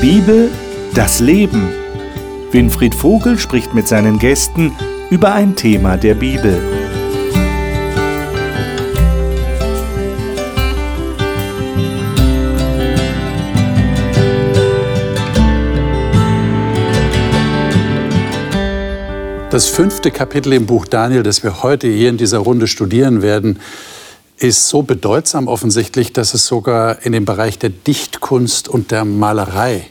Bibel, das Leben. Winfried Vogel spricht mit seinen Gästen über ein Thema der Bibel. Das fünfte Kapitel im Buch Daniel, das wir heute hier in dieser Runde studieren werden, ist so bedeutsam offensichtlich, dass es sogar in dem Bereich der Dichtkunst und der Malerei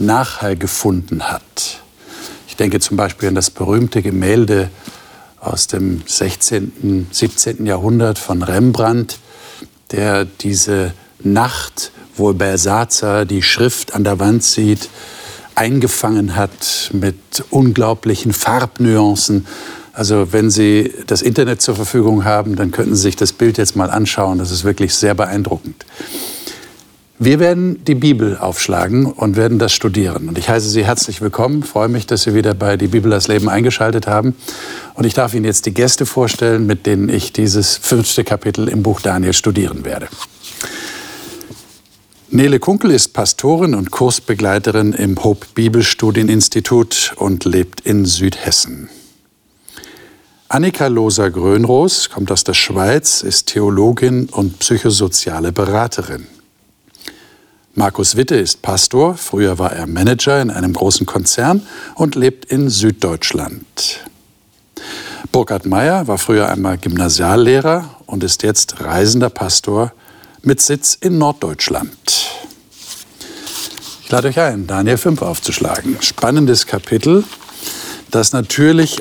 Nachhall gefunden hat. Ich denke zum Beispiel an das berühmte Gemälde aus dem 16., 17. Jahrhundert von Rembrandt, der diese Nacht, wo Belsazar die Schrift an der Wand sieht, eingefangen hat mit unglaublichen Farbnuancen also wenn Sie das Internet zur Verfügung haben, dann könnten Sie sich das Bild jetzt mal anschauen. Das ist wirklich sehr beeindruckend. Wir werden die Bibel aufschlagen und werden das studieren. Und ich heiße Sie herzlich willkommen, freue mich, dass Sie wieder bei Die Bibel das Leben eingeschaltet haben. Und ich darf Ihnen jetzt die Gäste vorstellen, mit denen ich dieses fünfte Kapitel im Buch Daniel studieren werde. Nele Kunkel ist Pastorin und Kursbegleiterin im Hope Bibelstudieninstitut und lebt in Südhessen. Annika Loser-Grönroos kommt aus der Schweiz, ist Theologin und psychosoziale Beraterin. Markus Witte ist Pastor, früher war er Manager in einem großen Konzern und lebt in Süddeutschland. Burkhard Meyer war früher einmal Gymnasiallehrer und ist jetzt reisender Pastor mit Sitz in Norddeutschland. Ich lade euch ein, Daniel 5 aufzuschlagen. Spannendes Kapitel, das natürlich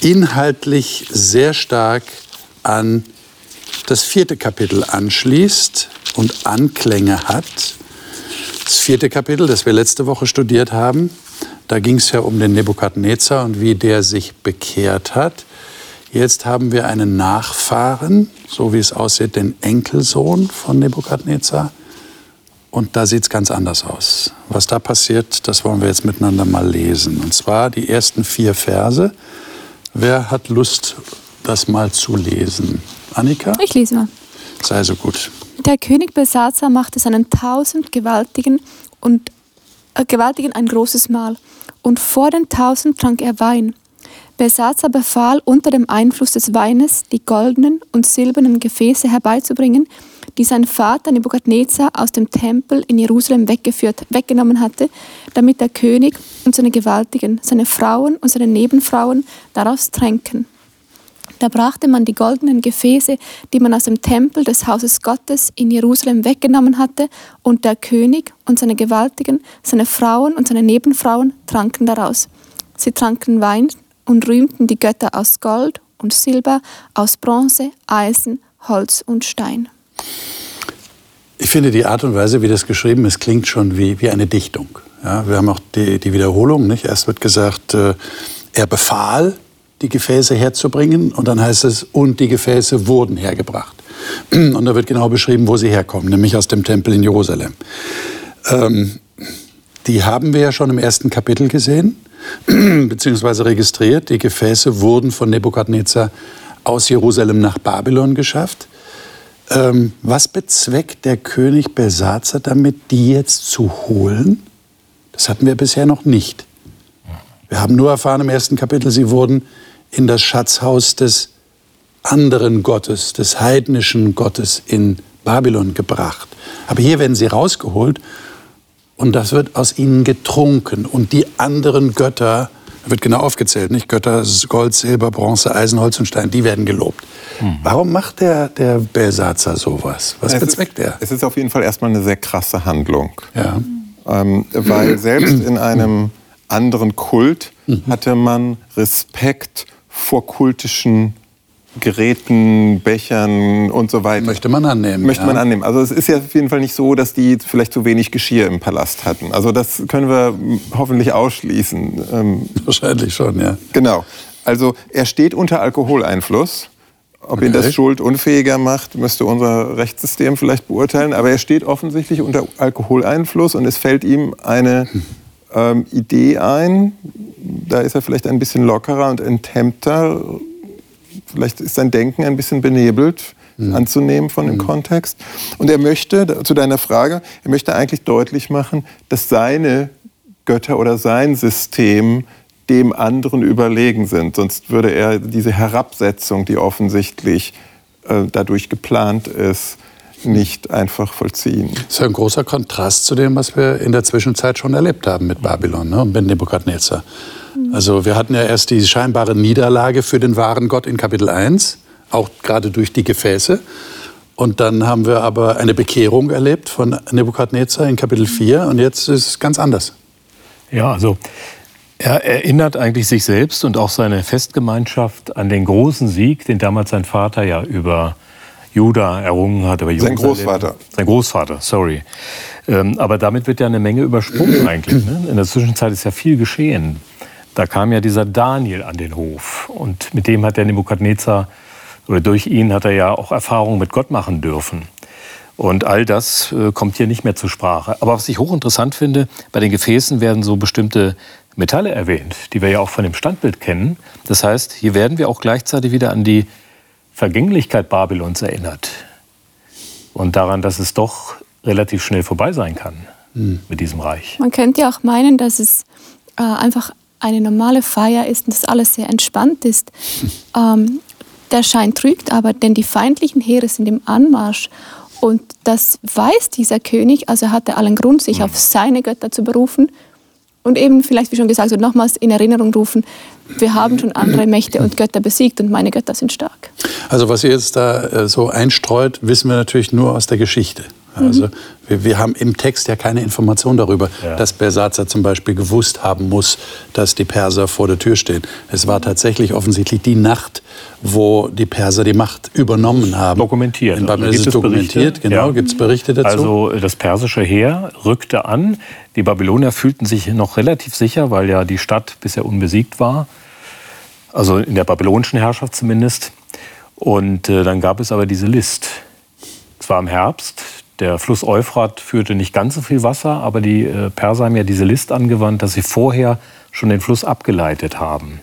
inhaltlich sehr stark an das vierte Kapitel anschließt und Anklänge hat. Das vierte Kapitel, das wir letzte Woche studiert haben, da ging es ja um den Nebukadnezar und wie der sich bekehrt hat. Jetzt haben wir einen Nachfahren, so wie es aussieht, den Enkelsohn von Nebukadnezar. Und da sieht es ganz anders aus. Was da passiert, das wollen wir jetzt miteinander mal lesen. Und zwar die ersten vier Verse. Wer hat Lust, das mal zu lesen? Annika? Ich lese mal. Sei so gut. Der König Belsazar machte seinen tausend Gewaltigen und äh, Gewaltigen ein großes Mahl, und vor den tausend trank er Wein. Belsazar befahl, unter dem Einfluss des Weines die goldenen und silbernen Gefäße herbeizubringen, die sein Vater Nebukadnezar aus dem Tempel in Jerusalem weggeführt, weggenommen hatte, damit der König und seine Gewaltigen, seine Frauen und seine Nebenfrauen daraus tränken. Da brachte man die goldenen Gefäße, die man aus dem Tempel des Hauses Gottes in Jerusalem weggenommen hatte, und der König und seine Gewaltigen, seine Frauen und seine Nebenfrauen tranken daraus. Sie tranken Wein und rühmten die Götter aus Gold und Silber, aus Bronze, Eisen, Holz und Stein. Ich finde die Art und Weise, wie das geschrieben ist, klingt schon wie, wie eine Dichtung. Ja, wir haben auch die, die Wiederholung. Nicht? Erst wird gesagt, äh, er befahl, die Gefäße herzubringen. Und dann heißt es, und die Gefäße wurden hergebracht. Und da wird genau beschrieben, wo sie herkommen, nämlich aus dem Tempel in Jerusalem. Ähm, die haben wir ja schon im ersten Kapitel gesehen, beziehungsweise registriert. Die Gefäße wurden von Nebukadnezar aus Jerusalem nach Babylon geschafft. Ähm, was bezweckt der König Belsazar damit, die jetzt zu holen? Das hatten wir bisher noch nicht. Wir haben nur erfahren im ersten Kapitel, sie wurden in das Schatzhaus des anderen Gottes, des heidnischen Gottes in Babylon gebracht. Aber hier werden sie rausgeholt und das wird aus ihnen getrunken. Und die anderen Götter, da wird genau aufgezählt, nicht? Götter Gold, Silber, Bronze, Eisen, Holz und Stein, die werden gelobt. Mhm. Warum macht der, der Belsatzer sowas? Was es bezweckt er? Es ist auf jeden Fall erstmal eine sehr krasse Handlung. Ja. Ähm, weil selbst in einem anderen Kult mhm. hatte man Respekt vor kultischen Geräten, Bechern und so weiter. Möchte man annehmen. Möchte ja. man annehmen. Also es ist ja auf jeden Fall nicht so, dass die vielleicht zu wenig Geschirr im Palast hatten. Also das können wir hoffentlich ausschließen. Ähm, Wahrscheinlich schon, ja. Genau. Also er steht unter Alkoholeinfluss. Ob okay. ihn das schuldunfähiger macht, müsste unser Rechtssystem vielleicht beurteilen. Aber er steht offensichtlich unter Alkoholeinfluss und es fällt ihm eine ähm, Idee ein. Da ist er vielleicht ein bisschen lockerer und enthemmter. Vielleicht ist sein Denken ein bisschen benebelt. mhm. anzunehmen von dem mhm. Kontext. Und er möchte, zu deiner Frage, er möchte eigentlich deutlich machen, dass seine Götter oder sein System dem anderen überlegen sind. Sonst würde er diese Herabsetzung, die offensichtlich äh, dadurch geplant ist, nicht einfach vollziehen. Das ist ein großer Kontrast zu dem, was wir in der Zwischenzeit schon erlebt haben mit Babylon ne, und mit Nebukadnezar. Also wir hatten ja erst die scheinbare Niederlage für den wahren Gott in Kapitel 1, auch gerade durch die Gefäße. Und dann haben wir aber eine Bekehrung erlebt von Nebukadnezar in Kapitel 4 und jetzt ist es ganz anders. Ja, also er erinnert eigentlich sich selbst und auch seine Festgemeinschaft an den großen Sieg, den damals sein Vater ja über Juda errungen hat. Aber sein Großvater. Sein Großvater, sorry. Ähm, aber damit wird ja eine Menge übersprungen eigentlich. Ne? In der Zwischenzeit ist ja viel geschehen. Da kam ja dieser Daniel an den Hof und mit dem hat der Nebukadnezar, oder durch ihn hat er ja auch Erfahrungen mit Gott machen dürfen. Und all das äh, kommt hier nicht mehr zur Sprache. Aber was ich hochinteressant finde, bei den Gefäßen werden so bestimmte Metalle erwähnt, die wir ja auch von dem Standbild kennen. Das heißt, hier werden wir auch gleichzeitig wieder an die Vergänglichkeit Babylons erinnert und daran, dass es doch relativ schnell vorbei sein kann mhm. mit diesem Reich. Man könnte ja auch meinen, dass es äh, einfach eine normale Feier ist und dass alles sehr entspannt ist. Ähm, der Schein trügt aber, denn die feindlichen Heere sind im Anmarsch. Und das weiß dieser König, also hat er allen Grund, sich mhm. auf seine Götter zu berufen und eben vielleicht, wie schon gesagt, so nochmals in Erinnerung rufen, wir haben schon andere Mächte und Götter besiegt und meine Götter sind stark. Also was ihr jetzt da äh, so einstreut, wissen wir natürlich nur aus der Geschichte. Also mhm. wir, wir, haben im Text ja keine Information darüber, ja. dass Bersatzer zum Beispiel gewusst haben muss, dass die Perser vor der Tür stehen. Es war tatsächlich offensichtlich die Nacht, wo die Perser die Macht übernommen haben. Dokumentiert. In also ist es dokumentiert, genau. Ja. Gibt es Berichte dazu? Also das persische Heer rückte an. Die Babylonier fühlten sich noch relativ sicher, weil ja die Stadt bisher unbesiegt war. Also in der babylonischen Herrschaft zumindest. Und äh, dann gab es aber diese List. Es war im Herbst, der Fluss Euphrat führte nicht ganz so viel Wasser, aber die äh, Perser haben ja diese List angewandt, dass sie vorher schon den Fluss abgeleitet haben.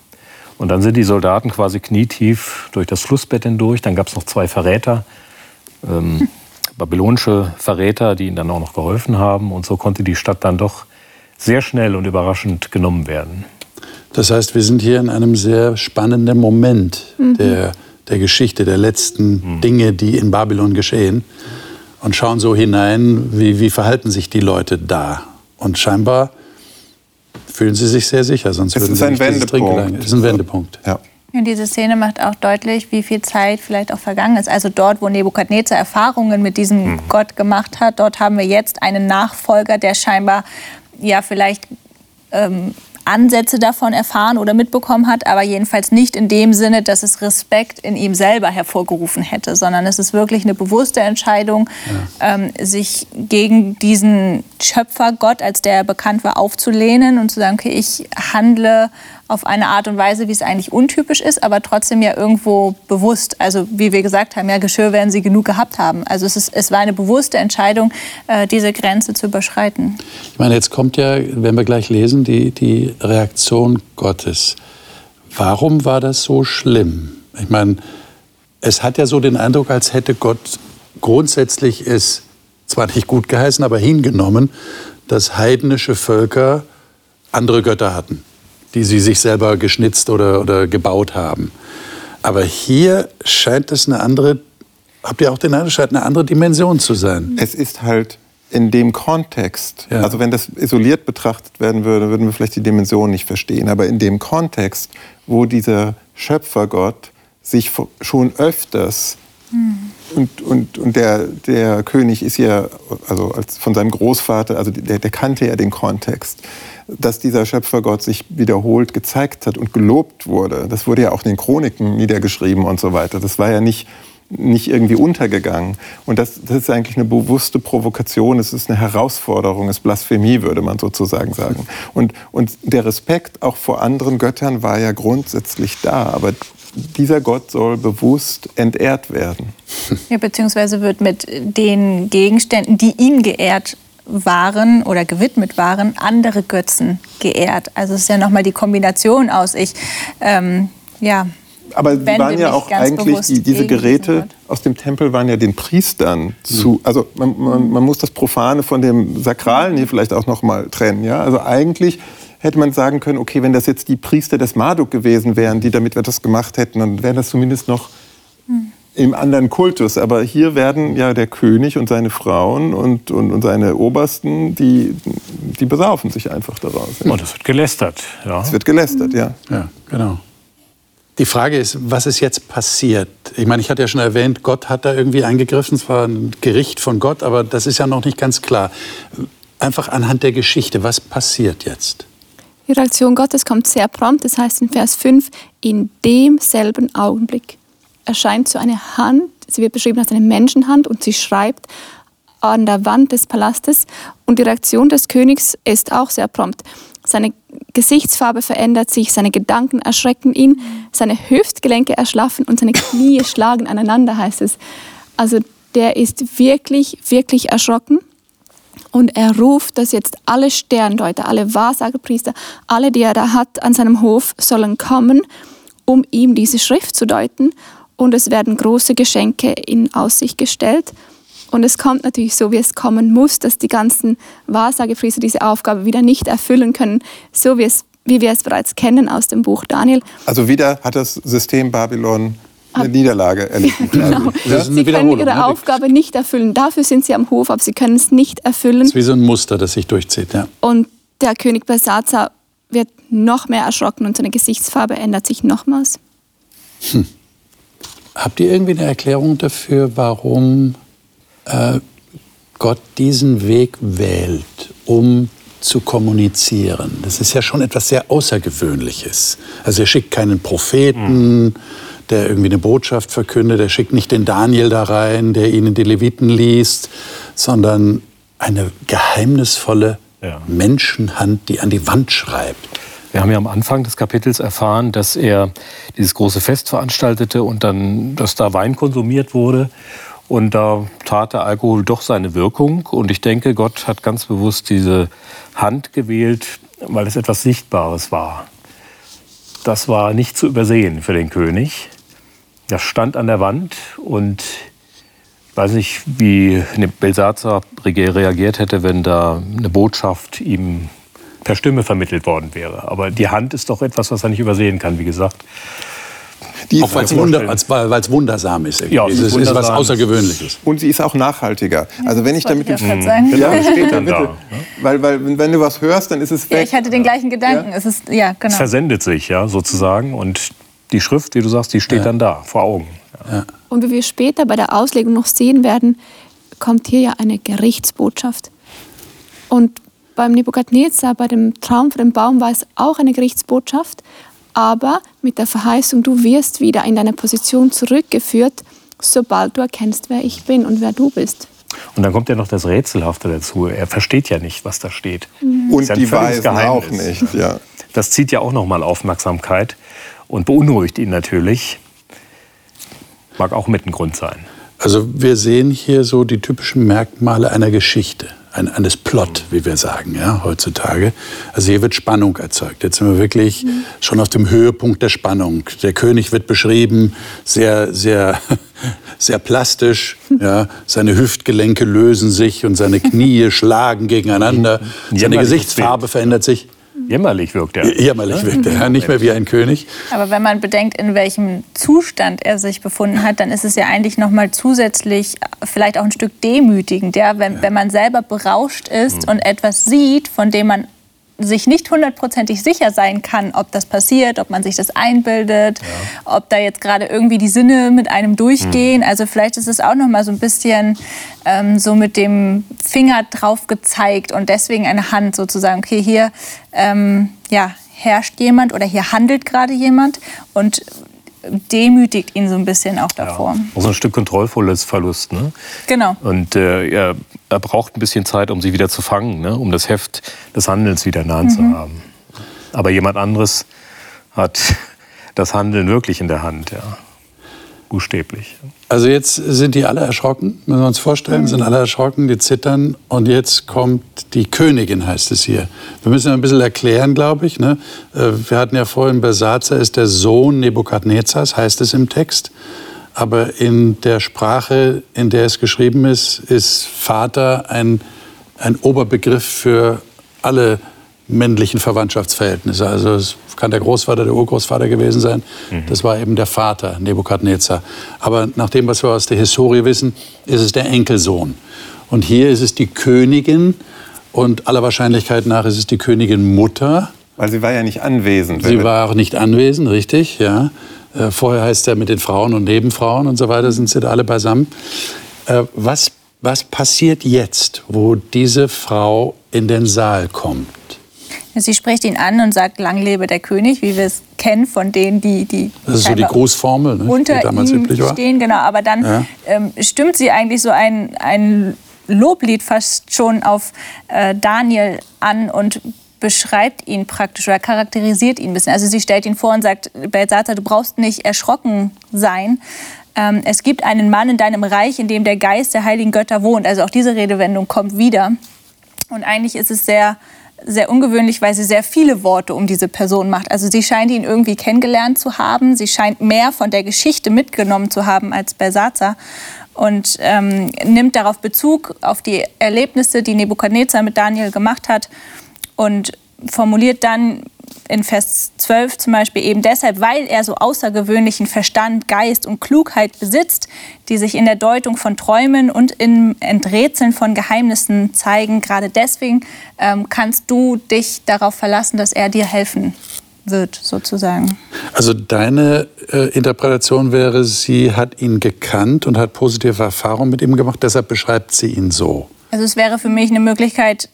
Und dann sind die Soldaten quasi knietief durch das Flussbett hindurch. Dann gab es noch zwei Verräter, ähm, babylonische Verräter, die ihnen dann auch noch geholfen haben. Und so konnte die Stadt dann doch sehr schnell und überraschend genommen werden. Das heißt, wir sind hier in einem sehr spannenden Moment mhm. der, der Geschichte, der letzten mhm. Dinge, die in Babylon geschehen und schauen so hinein, wie, wie verhalten sich die Leute da. Und scheinbar fühlen sie sich sehr sicher, sonst es würden sie ein Wendepunkt. Es ist ein Wendepunkt. Ja. Und diese Szene macht auch deutlich, wie viel Zeit vielleicht auch vergangen ist. Also dort, wo Nebukadnezar Erfahrungen mit diesem mhm. Gott gemacht hat, dort haben wir jetzt einen Nachfolger, der scheinbar ja vielleicht ähm, Ansätze davon erfahren oder mitbekommen hat, aber jedenfalls nicht in dem Sinne, dass es Respekt in ihm selber hervorgerufen hätte, sondern es ist wirklich eine bewusste Entscheidung, ja. ähm, sich gegen diesen Schöpfergott, als der bekannt war, aufzulehnen und zu sagen, okay, ich handle auf eine Art und Weise, wie es eigentlich untypisch ist, aber trotzdem ja irgendwo bewusst. Also wie wir gesagt haben, ja, Geschirr werden sie genug gehabt haben. Also es, ist, es war eine bewusste Entscheidung, äh, diese Grenze zu überschreiten. Ich meine, jetzt kommt ja, wenn wir gleich lesen, die, die Reaktion Gottes. Warum war das so schlimm? Ich meine, es hat ja so den Eindruck, als hätte Gott grundsätzlich es zwar nicht gut geheißen, aber hingenommen, dass heidnische Völker andere Götter hatten die sie sich selber geschnitzt oder, oder gebaut haben. Aber hier scheint es eine andere, habt ihr auch den Eindruck, scheint eine andere Dimension zu sein. Es ist halt in dem Kontext, ja. also wenn das isoliert betrachtet werden würde, würden wir vielleicht die Dimension nicht verstehen. Aber in dem Kontext, wo dieser Schöpfergott sich schon öfters mhm. und, und, und der, der König ist ja, also als von seinem Großvater, also der, der kannte ja den Kontext dass dieser Schöpfergott sich wiederholt gezeigt hat und gelobt wurde. Das wurde ja auch in den Chroniken niedergeschrieben und so weiter. Das war ja nicht, nicht irgendwie untergegangen. Und das, das ist eigentlich eine bewusste Provokation, es ist eine Herausforderung, es ist Blasphemie, würde man sozusagen sagen. Und, und der Respekt auch vor anderen Göttern war ja grundsätzlich da, aber dieser Gott soll bewusst entehrt werden. Ja, beziehungsweise wird mit den Gegenständen, die ihn geehrt waren oder gewidmet waren, andere Götzen geehrt. Also es ist ja nochmal die Kombination aus, ich, ähm, ja, aber die waren ja auch eigentlich, die, diese Geräte aus dem Tempel waren ja den Priestern zu, mhm. also man, man, man, muss das Profane von dem Sakralen hier vielleicht auch noch mal trennen. Ja? Also eigentlich hätte man sagen können, okay, wenn das jetzt die Priester des Marduk gewesen wären, die damit etwas gemacht hätten, dann wäre das zumindest noch mhm im anderen Kultus. Aber hier werden ja der König und seine Frauen und, und, und seine Obersten, die, die besaufen sich einfach daraus. Und es wird gelästert. Ja. Es wird gelästert, ja. Ja, genau. Die Frage ist, was ist jetzt passiert? Ich meine, ich hatte ja schon erwähnt, Gott hat da irgendwie eingegriffen. Es war ein Gericht von Gott, aber das ist ja noch nicht ganz klar. Einfach anhand der Geschichte, was passiert jetzt? Die Reaktion Gottes kommt sehr prompt. Das heißt in Vers 5, in demselben Augenblick erscheint so eine Hand, sie wird beschrieben als eine Menschenhand und sie schreibt an der Wand des Palastes und die Reaktion des Königs ist auch sehr prompt. Seine Gesichtsfarbe verändert sich, seine Gedanken erschrecken ihn, seine Hüftgelenke erschlaffen und seine Knie schlagen aneinander, heißt es. Also der ist wirklich, wirklich erschrocken. Und er ruft, dass jetzt alle Sterndeuter, alle Wahrsagerpriester, alle, die er da hat an seinem Hof, sollen kommen, um ihm diese Schrift zu deuten und es werden große Geschenke in Aussicht gestellt. Und es kommt natürlich so, wie es kommen muss, dass die ganzen Wahrsagepriester diese Aufgabe wieder nicht erfüllen können, so wie, es, wie wir es bereits kennen aus dem Buch Daniel. Also wieder hat das System Babylon eine Niederlage erlitten. genau. Sie können ihre ne? Aufgabe nicht erfüllen. Dafür sind sie am Hof, aber sie können es nicht erfüllen. Das ist wie so ein Muster, das sich durchzieht. Ja. Und der König Belsazar wird noch mehr erschrocken und seine Gesichtsfarbe ändert sich nochmals. Hm. Habt ihr irgendwie eine Erklärung dafür, warum äh, Gott diesen Weg wählt, um zu kommunizieren? Das ist ja schon etwas sehr Außergewöhnliches. Also er schickt keinen Propheten, mhm. der irgendwie eine Botschaft verkündet. Er schickt nicht den Daniel da rein, der ihnen die Leviten liest, sondern eine geheimnisvolle ja. Menschenhand, die an die Wand schreibt. Wir haben ja am Anfang des Kapitels erfahren, dass er dieses große Fest veranstaltete und dann, dass da Wein konsumiert wurde. Und da tat der Alkohol doch seine Wirkung. Und ich denke, Gott hat ganz bewusst diese Hand gewählt, weil es etwas Sichtbares war. Das war nicht zu übersehen für den König. Das stand an der Wand und weiß nicht, wie Belsazar reagiert hätte, wenn da eine Botschaft ihm per Stimme vermittelt worden wäre. Aber die Hand ist doch etwas, was er nicht übersehen kann, wie gesagt. Die auch weil es wunder, wundersam ist. Ja, es ist, ist was Außergewöhnliches. Und sie ist auch nachhaltiger. Also wenn ich damit... Ich mhm. sagen. Ja, steht da bitte. Weil, weil wenn du was hörst, dann ist es weg. Ja, ich hatte den gleichen Gedanken. Ja? Es, ist, ja, genau. es versendet sich ja sozusagen und die Schrift, die du sagst, die steht ja. dann da vor Augen. Ja. Und wie wir später bei der Auslegung noch sehen werden, kommt hier ja eine Gerichtsbotschaft. Und beim Nebukadnezar, bei dem Traum von dem Baum, war es auch eine Gerichtsbotschaft, aber mit der Verheißung, du wirst wieder in deine Position zurückgeführt, sobald du erkennst, wer ich bin und wer du bist. Und dann kommt ja noch das Rätselhafte dazu. Er versteht ja nicht, was da steht. Mhm. Und ja die Weisen Geheimnis. auch nicht. Ja. Das zieht ja auch nochmal Aufmerksamkeit und beunruhigt ihn natürlich. Mag auch mit ein Grund sein. Also wir sehen hier so die typischen Merkmale einer Geschichte eines Plot, wie wir sagen, ja, heutzutage. Also hier wird Spannung erzeugt. Jetzt sind wir wirklich mhm. schon auf dem Höhepunkt der Spannung. Der König wird beschrieben, sehr, sehr, sehr plastisch. Ja. Seine Hüftgelenke lösen sich und seine Knie schlagen gegeneinander. Seine Gesichtsfarbe verändert sich. Jämmerlich wirkt er. Jämmerlich wirkt er, nicht mehr wie ein König. Aber wenn man bedenkt, in welchem Zustand er sich befunden hat, dann ist es ja eigentlich noch mal zusätzlich vielleicht auch ein Stück demütigend, ja? Wenn, ja. wenn man selber berauscht ist mhm. und etwas sieht, von dem man sich nicht hundertprozentig sicher sein kann, ob das passiert, ob man sich das einbildet, ja. ob da jetzt gerade irgendwie die Sinne mit einem durchgehen. Mhm. Also vielleicht ist es auch noch mal so ein bisschen ähm, so mit dem Finger drauf gezeigt und deswegen eine Hand sozusagen. Okay, hier ähm, ja herrscht jemand oder hier handelt gerade jemand und demütigt ihn so ein bisschen auch davor. Ja, also ein Stück kontrollvolles Verlust. Ne? Genau. Und äh, er, er, braucht ein bisschen Zeit, um sie wieder zu fangen, ne? um das Heft des Handelns wieder in der Hand mhm. zu haben. Aber jemand anderes hat das Handeln wirklich in der Hand. Ja. buchstäblich. Also jetzt sind die alle erschrocken, müssen wir uns vorstellen, mhm. sind alle erschrocken, die zittern und jetzt kommt die Königin, heißt es hier. Wir müssen ein bisschen erklären, glaube ich. Ne? Äh, wir hatten ja vorhin, Besazer ist der Sohn Nebukadnezars, heißt es im Text. Aber in der Sprache, in der es geschrieben ist, ist Vater ein, ein Oberbegriff für alle männlichen Verwandtschaftsverhältnisse. Also es kann der Großvater, der Urgroßvater gewesen sein. Mhm. Das war eben der Vater, Nebukadnezar. Aber nach dem, was wir aus der Historie wissen, ist es der Enkelsohn. Und hier ist es die Königin und aller Wahrscheinlichkeit nach ist es die Königin Mutter. Weil sie war ja nicht anwesend. Sie war auch nicht anwesend, richtig, ja. Äh, vorher heißt er mit den Frauen und Nebenfrauen und so weiter sind sie da alle beisammen. Äh, was, was passiert jetzt, wo diese Frau in den Saal kommt? Sie spricht ihn an und sagt, lang lebe der König, wie wir es kennen von denen, die, die das ist so die Grußformel, ne, unter die damals ihm stehen. Genau, aber dann ja. ähm, stimmt sie eigentlich so ein, ein Loblied fast schon auf äh, Daniel an und beschreibt ihn praktisch oder charakterisiert ihn ein bisschen. Also sie stellt ihn vor und sagt, Belsatzer, du brauchst nicht erschrocken sein. Ähm, es gibt einen Mann in deinem Reich, in dem der Geist der heiligen Götter wohnt. Also auch diese Redewendung kommt wieder. Und eigentlich ist es sehr sehr ungewöhnlich, weil sie sehr viele Worte um diese Person macht. Also sie scheint ihn irgendwie kennengelernt zu haben. Sie scheint mehr von der Geschichte mitgenommen zu haben als Belsatzer und ähm, nimmt darauf Bezug auf die Erlebnisse, die Nebukadnezar mit Daniel gemacht hat und formuliert dann in Vers 12 zum Beispiel eben deshalb, weil er so außergewöhnlichen Verstand, Geist und Klugheit besitzt, die sich in der Deutung von Träumen und im Enträtseln von Geheimnissen zeigen. Gerade deswegen ähm, kannst du dich darauf verlassen, dass er dir helfen wird, sozusagen. Also deine äh, Interpretation wäre, sie hat ihn gekannt und hat positive Erfahrungen mit ihm gemacht, deshalb beschreibt sie ihn so. Also es wäre für mich eine Möglichkeit,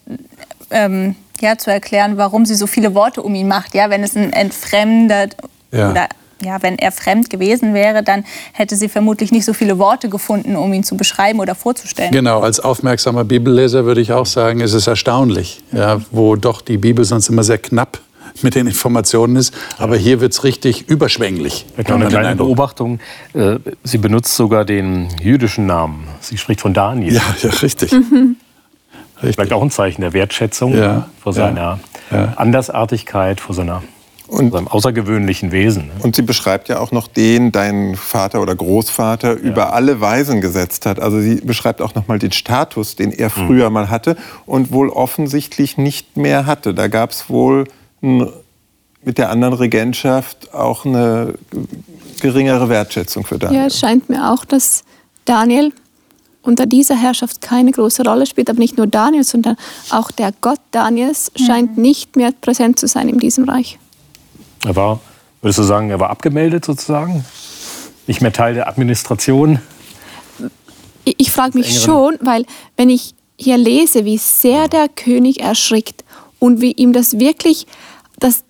ähm, ja, zu erklären, warum sie so viele Worte um ihn macht. Ja, wenn es ein entfremdet ja. oder ja, wenn er fremd gewesen wäre, dann hätte sie vermutlich nicht so viele Worte gefunden, um ihn zu beschreiben oder vorzustellen. Genau, als aufmerksamer Bibelleser würde ich auch sagen, es ist erstaunlich, ja, wo doch die Bibel sonst immer sehr knapp mit den Informationen ist. Aber hier wird es richtig überschwänglich. Genau, eine kleine Beobachtung. Äh, sie benutzt sogar den jüdischen Namen. Sie spricht von Daniel. Ja, ja richtig. Mhm. Richtig. Vielleicht auch ein Zeichen der Wertschätzung ja, vor seiner ja, Andersartigkeit, vor seiner und, seinem außergewöhnlichen Wesen. Ne? Und sie beschreibt ja auch noch den, dein Vater oder Großvater, ja. über alle Weisen gesetzt hat. Also sie beschreibt auch noch mal den Status, den er mhm. früher mhm. mal hatte und wohl offensichtlich nicht mehr hatte. Da gab es wohl ein, mit der anderen Regentschaft auch eine geringere Wertschätzung für Daniel. Ja, es scheint mir auch, dass Daniel unter dieser Herrschaft keine große Rolle spielt, aber nicht nur Daniel, sondern auch der Gott Daniels scheint mhm. nicht mehr präsent zu sein in diesem Reich. Er war, würdest du sagen, er war abgemeldet sozusagen? Nicht mehr Teil der Administration? Ich, ich frage mich schon, weil wenn ich hier lese, wie sehr der König erschrickt und wie ihm das wirklich, das,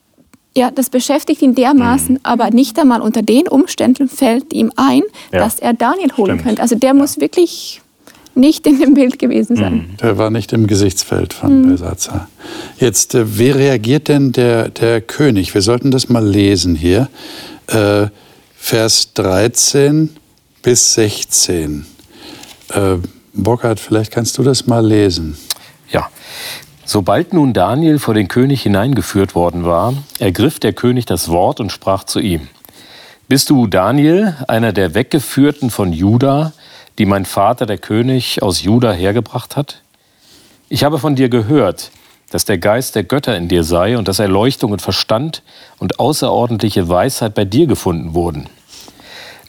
ja, das beschäftigt ihn dermaßen, mhm. aber nicht einmal unter den Umständen fällt ihm ein, ja. dass er Daniel holen Stimmt. könnte. Also der ja. muss wirklich nicht in dem Bild gewesen sein. Mhm. Der war nicht im Gesichtsfeld von mhm. Belsatzer. Jetzt, äh, wie reagiert denn der, der König? Wir sollten das mal lesen hier. Äh, Vers 13 bis 16. Äh, Burkhard, vielleicht kannst du das mal lesen. Ja. Sobald nun Daniel vor den König hineingeführt worden war, ergriff der König das Wort und sprach zu ihm. Bist du Daniel, einer der Weggeführten von Juda, die mein Vater, der König, aus Juda hergebracht hat? Ich habe von dir gehört, dass der Geist der Götter in dir sei und dass Erleuchtung und Verstand und außerordentliche Weisheit bei dir gefunden wurden.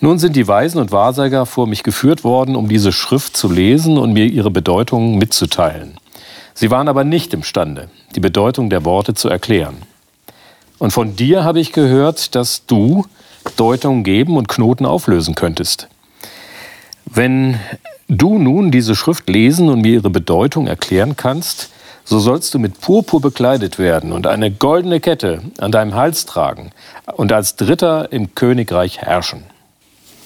Nun sind die Weisen und Wahrsager vor mich geführt worden, um diese Schrift zu lesen und mir ihre Bedeutung mitzuteilen. Sie waren aber nicht imstande, die Bedeutung der Worte zu erklären. Und von dir habe ich gehört, dass du Deutung geben und Knoten auflösen könntest. Wenn du nun diese Schrift lesen und mir ihre Bedeutung erklären kannst, so sollst du mit Purpur bekleidet werden und eine goldene Kette an deinem Hals tragen und als Dritter im Königreich herrschen.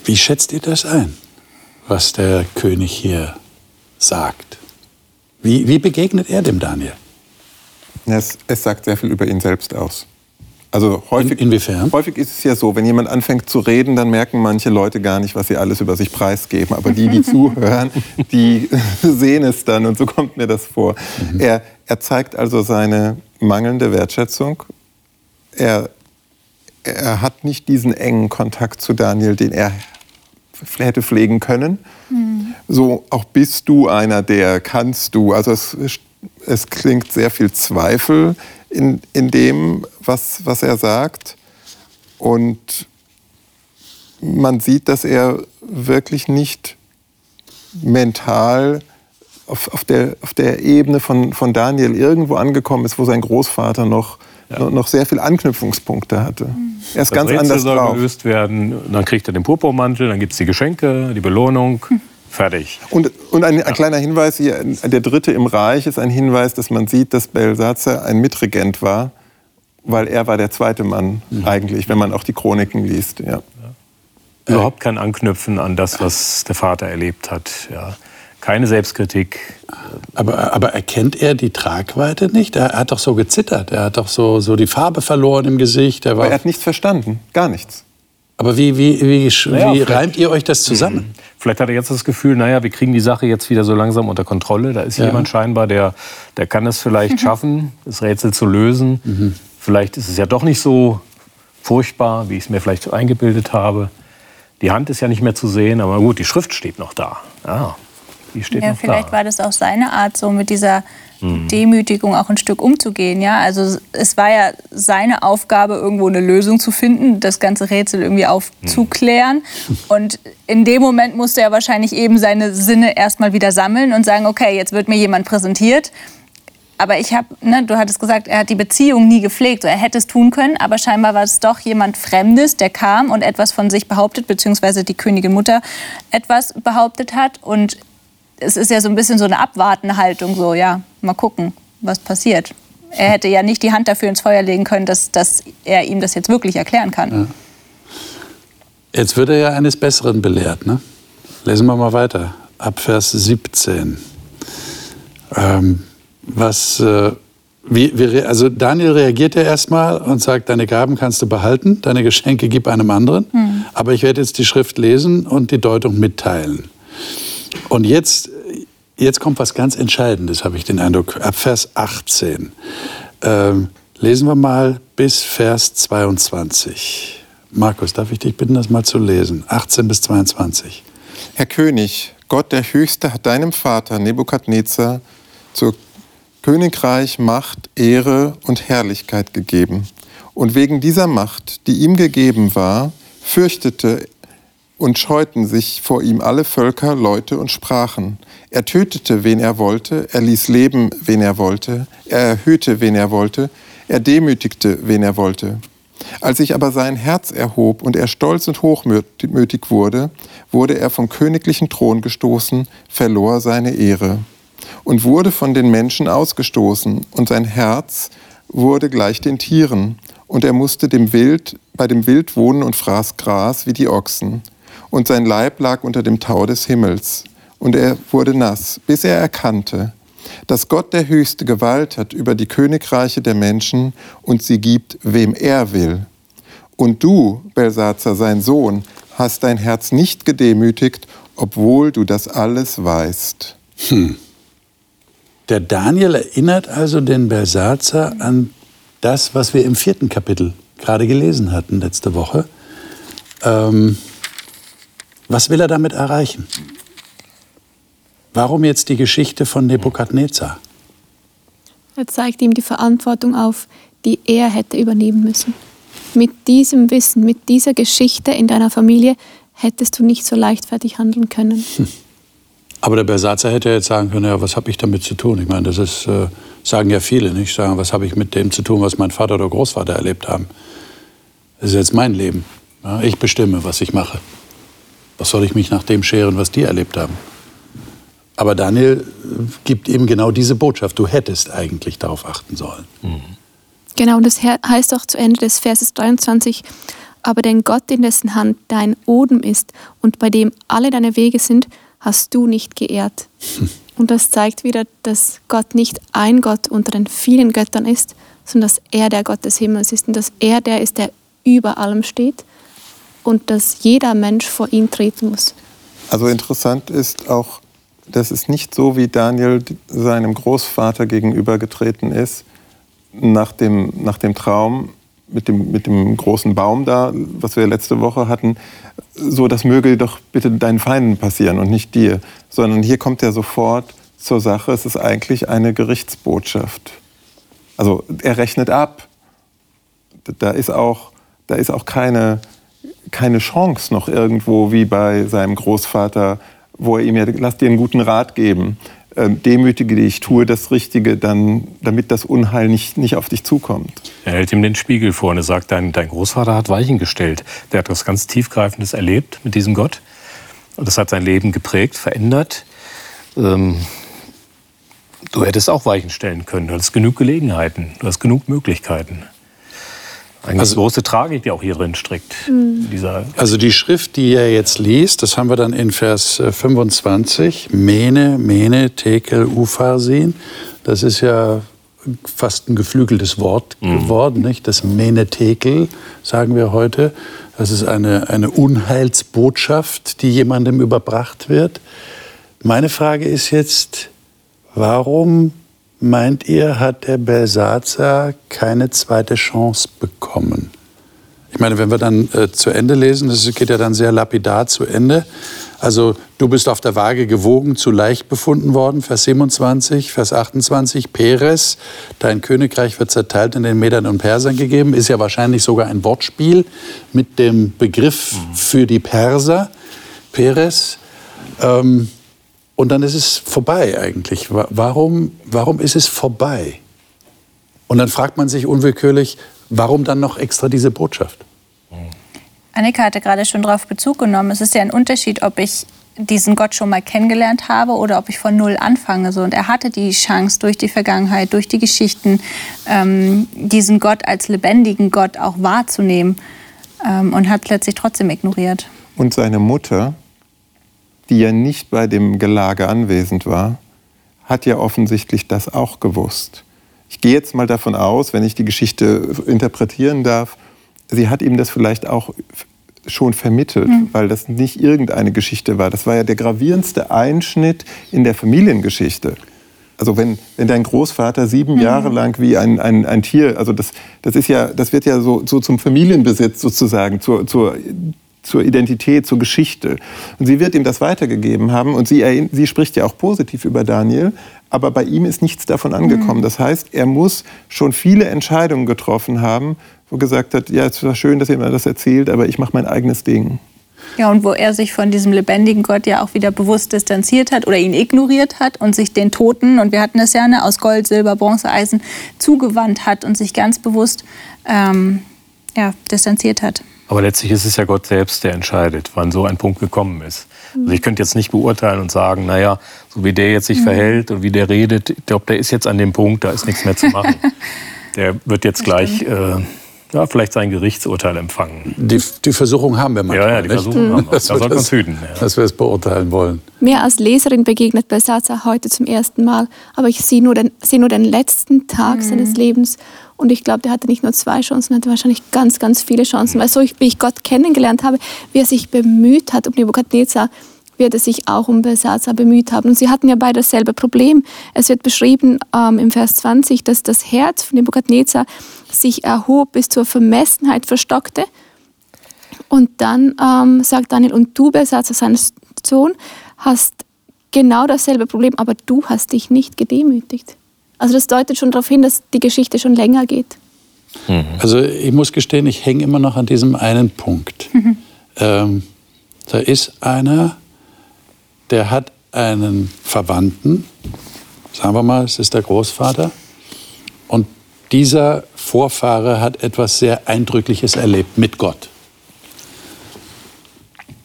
Wie schätzt ihr das ein, was der König hier sagt? Wie, wie begegnet er dem Daniel? Es, es sagt sehr viel über ihn selbst aus. Also häufig, In, inwiefern? häufig ist es ja so, wenn jemand anfängt zu reden, dann merken manche Leute gar nicht, was sie alles über sich preisgeben. Aber die, die zuhören, die sehen es dann und so kommt mir das vor. Mhm. Er, er zeigt also seine mangelnde Wertschätzung. Er, er hat nicht diesen engen Kontakt zu Daniel, den er hätte pflegen können. Mhm. So, auch bist du einer, der kannst du. Also es, es klingt sehr viel Zweifel in, in dem, was, was er sagt. Und man sieht, dass er wirklich nicht mental auf, auf, der, auf der Ebene von, von Daniel irgendwo angekommen ist, wo sein Großvater noch, ja. noch sehr viele Anknüpfungspunkte hatte. Er ist das ganz Rätsel anders soll drauf. gelöst werden, dann kriegt er den Purpurmantel, dann gibt es die Geschenke, die Belohnung. Hm. Fertig. Und, und ein, ein, kleiner Hinweis hier, der dritte im Reich ist ein Hinweis, dass man sieht, dass Belsatzer ein Mitregent war, weil er war der zweite Mann mhm. eigentlich, wenn man auch die Chroniken liest. Ja. Überhaupt kein Anknüpfen an das, was der Vater erlebt hat. Ja. Keine Selbstkritik. Aber, aber erkennt er die Tragweite nicht? Er hat doch so gezittert. Er hat doch so, so die Farbe verloren im Gesicht. Er, aber er hat nichts verstanden. Gar nichts. Aber wie, wie, wie, naja, wie reimt ihr euch das zusammen? Mhm. Vielleicht hat er jetzt das Gefühl, naja, wir kriegen die Sache jetzt wieder so langsam unter Kontrolle. Da ist ja. jemand scheinbar, der, der kann es vielleicht schaffen, das Rätsel zu lösen. Mhm. Vielleicht ist es ja doch nicht so furchtbar, wie ich es mir vielleicht eingebildet habe. Die Hand ist ja nicht mehr zu sehen, aber gut, die Schrift steht noch da. Ja, die steht ja, noch vielleicht da. war das auch seine Art, so mit dieser mhm. Demütigung auch ein Stück umzugehen. Ja? Also es war ja seine Aufgabe, irgendwo eine Lösung zu finden, das ganze Rätsel irgendwie aufzuklären. Mhm. Und in dem Moment musste er wahrscheinlich eben seine Sinne erstmal wieder sammeln und sagen, okay, jetzt wird mir jemand präsentiert. Aber ich habe, ne, du hattest gesagt, er hat die Beziehung nie gepflegt. er hätte es tun können, aber scheinbar war es doch jemand Fremdes, der kam und etwas von sich behauptet, beziehungsweise die Königin Mutter etwas behauptet hat. Und es ist ja so ein bisschen so eine abwartende Haltung, so, ja, mal gucken, was passiert. Er hätte ja nicht die Hand dafür ins Feuer legen können, dass, dass er ihm das jetzt wirklich erklären kann. Ja. Jetzt wird er ja eines Besseren belehrt. Ne? Lesen wir mal weiter, ab Vers 17. Ähm, was, äh, wie, wie, also Daniel reagiert ja erstmal und sagt, deine Gaben kannst du behalten, deine Geschenke gib einem anderen, hm. aber ich werde jetzt die Schrift lesen und die Deutung mitteilen. Und jetzt, jetzt kommt was ganz Entscheidendes, habe ich den Eindruck, ab Vers 18. Ähm, lesen wir mal bis Vers 22. Markus, darf ich dich bitten, das mal zu lesen? 18 bis 22. Herr König, Gott der Höchste hat deinem Vater Nebukadnezar zur Königreich Macht, Ehre und Herrlichkeit gegeben. Und wegen dieser Macht, die ihm gegeben war, fürchtete und scheuten sich vor ihm alle Völker, Leute und Sprachen. Er tötete, wen er wollte, er ließ leben, wen er wollte, er erhöhte, wen er wollte, er demütigte, wen er wollte. Als sich aber sein Herz erhob und er stolz und hochmütig wurde, wurde er vom königlichen Thron gestoßen, verlor seine Ehre und wurde von den Menschen ausgestoßen, und sein Herz wurde gleich den Tieren, und er musste dem Wild, bei dem Wild wohnen und fraß Gras wie die Ochsen und sein Leib lag unter dem Tau des Himmels, und er wurde nass, bis er erkannte, dass Gott der höchste Gewalt hat über die Königreiche der Menschen und sie gibt, wem er will. Und du, Belsazar, sein Sohn, hast dein Herz nicht gedemütigt, obwohl du das alles weißt. Hm. Der Daniel erinnert also den Belsazar an das, was wir im vierten Kapitel gerade gelesen hatten letzte Woche. Ähm, was will er damit erreichen? Warum jetzt die Geschichte von Nebukadnezar? Er zeigt ihm die Verantwortung auf, die er hätte übernehmen müssen. Mit diesem Wissen, mit dieser Geschichte in deiner Familie hättest du nicht so leichtfertig handeln können. Hm. Aber der Bersatzer hätte jetzt sagen können, ja, was habe ich damit zu tun? Ich meine, das ist, äh, sagen ja viele, nicht? Sagen, was habe ich mit dem zu tun, was mein Vater oder Großvater erlebt haben? Das ist jetzt mein Leben. Ja, ich bestimme, was ich mache. Was soll ich mich nach dem scheren, was die erlebt haben? Aber Daniel gibt eben genau diese Botschaft. Du hättest eigentlich darauf achten sollen. Mhm. Genau, und das heißt auch zu Ende des Verses 23, aber den Gott, in dessen Hand dein Odem ist und bei dem alle deine Wege sind, hast du nicht geehrt. Hm. Und das zeigt wieder, dass Gott nicht ein Gott unter den vielen Göttern ist, sondern dass er der Gott des Himmels ist und dass er der ist, der über allem steht und dass jeder Mensch vor ihn treten muss. Also interessant ist auch, dass es nicht so, wie Daniel seinem Großvater gegenübergetreten ist, nach dem, nach dem Traum mit dem, mit dem großen Baum da, was wir letzte Woche hatten, so, das möge doch bitte deinen Feinden passieren und nicht dir. Sondern hier kommt er sofort zur Sache, es ist eigentlich eine Gerichtsbotschaft. Also er rechnet ab. Da ist auch, da ist auch keine, keine Chance noch irgendwo wie bei seinem Großvater, wo er ihm ja, lass dir einen guten Rat geben, ähm, demütige dich, tue das Richtige, dann, damit das Unheil nicht, nicht auf dich zukommt. Er hält ihm den Spiegel vor und er sagt, dein, dein Großvater hat Weichen gestellt. Der hat was ganz Tiefgreifendes erlebt mit diesem Gott. Und das hat sein Leben geprägt, verändert. Ähm, du hättest auch Weichen stellen können. Du hast genug Gelegenheiten, du hast genug Möglichkeiten. Eine also, große Tragik, die auch hier drin steckt. Mhm. also die Schrift, die er jetzt liest, das haben wir dann in Vers 25. Äh, Mene, Mene, Tekel, Upharsin. Das ist ja fast ein geflügeltes Wort mhm. geworden, nicht? Das Mene, Tekel, sagen wir heute. Das ist eine, eine Unheilsbotschaft, die jemandem überbracht wird. Meine Frage ist jetzt, warum meint ihr, hat der Belsazar keine zweite Chance bekommen? Ich meine, wenn wir dann äh, zu Ende lesen, das geht ja dann sehr lapidar zu Ende. Also du bist auf der Waage gewogen, zu leicht befunden worden, Vers 27, Vers 28, Peres, dein Königreich wird zerteilt in den Medern und Persern gegeben, ist ja wahrscheinlich sogar ein Wortspiel mit dem Begriff für die Perser, Peres. Ähm, und dann ist es vorbei eigentlich. Warum, warum ist es vorbei? Und dann fragt man sich unwillkürlich, warum dann noch extra diese Botschaft? Annika hatte gerade schon darauf Bezug genommen. Es ist ja ein Unterschied, ob ich diesen Gott schon mal kennengelernt habe oder ob ich von Null anfange. So. Und er hatte die Chance, durch die Vergangenheit, durch die Geschichten, ähm, diesen Gott als lebendigen Gott auch wahrzunehmen ähm, und hat letztlich trotzdem ignoriert. Und seine Mutter die ja nicht bei dem Gelage anwesend war, hat ja offensichtlich das auch gewusst. Ich gehe jetzt mal davon aus, wenn ich die Geschichte interpretieren darf, sie hat ihm das vielleicht auch schon vermittelt, mhm. weil das nicht irgendeine Geschichte war. Das war ja der gravierendste Einschnitt in der Familiengeschichte. Also wenn, wenn dein Großvater sieben mhm. Jahre lang wie ein, ein, ein Tier, also das, das ist ja, das wird ja so, so zum Familienbesitz sozusagen, zur, zur zur Identität, zur Geschichte. Und sie wird ihm das weitergegeben haben und sie, sie spricht ja auch positiv über Daniel, aber bei ihm ist nichts davon angekommen. Mhm. Das heißt, er muss schon viele Entscheidungen getroffen haben, wo gesagt hat, ja, es war schön, dass ihr mir das erzählt, aber ich mache mein eigenes Ding. Ja, und wo er sich von diesem lebendigen Gott ja auch wieder bewusst distanziert hat oder ihn ignoriert hat und sich den Toten, und wir hatten es ja ne, aus Gold, Silber, Bronze, Eisen, zugewandt hat und sich ganz bewusst ähm, ja, distanziert hat. Aber letztlich ist es ja Gott selbst, der entscheidet, wann so ein Punkt gekommen ist. Also ich könnte jetzt nicht beurteilen und sagen, naja, so wie der jetzt sich mhm. verhält und wie der redet, ich glaube, der ist jetzt an dem Punkt, da ist nichts mehr zu machen. der wird jetzt gleich äh, ja, vielleicht sein Gerichtsurteil empfangen. Die, die Versuchung haben wir manchmal. Ja, ja die Versuchung haben wir. Da sollten wir uns hüten. Ja. Dass wir es beurteilen wollen. Mir als Leserin begegnet Belsatzer heute zum ersten Mal, aber ich sehe nur den, sehe nur den letzten Tag mhm. seines Lebens und ich glaube, der hatte nicht nur zwei Chancen, er hatte wahrscheinlich ganz, ganz viele Chancen. Weil so wie ich Gott kennengelernt habe, wie er sich bemüht hat um Nebukadnezar, wird er sich auch um Belsazar bemüht haben. Und sie hatten ja beide dasselbe Problem. Es wird beschrieben ähm, im Vers 20, dass das Herz von Nebukadnezar sich erhob bis zur Vermessenheit verstockte. Und dann ähm, sagt Daniel, und du, Belsazar, sein Sohn, hast genau dasselbe Problem, aber du hast dich nicht gedemütigt. Also das deutet schon darauf hin, dass die Geschichte schon länger geht. Mhm. Also ich muss gestehen, ich hänge immer noch an diesem einen Punkt. Mhm. Ähm, da ist einer, der hat einen Verwandten, sagen wir mal, es ist der Großvater, und dieser Vorfahre hat etwas sehr Eindrückliches erlebt mit Gott.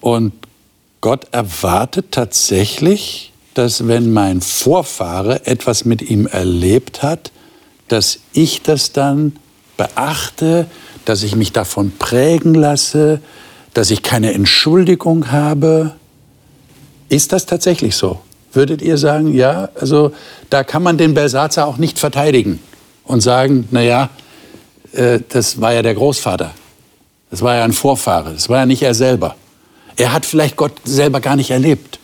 Und Gott erwartet tatsächlich, dass wenn mein Vorfahre etwas mit ihm erlebt hat, dass ich das dann beachte, dass ich mich davon prägen lasse, dass ich keine Entschuldigung habe. Ist das tatsächlich so? Würdet ihr sagen, ja, also da kann man den Belsatzer auch nicht verteidigen und sagen, naja, äh, das war ja der Großvater, das war ja ein Vorfahre, das war ja nicht er selber. Er hat vielleicht Gott selber gar nicht erlebt.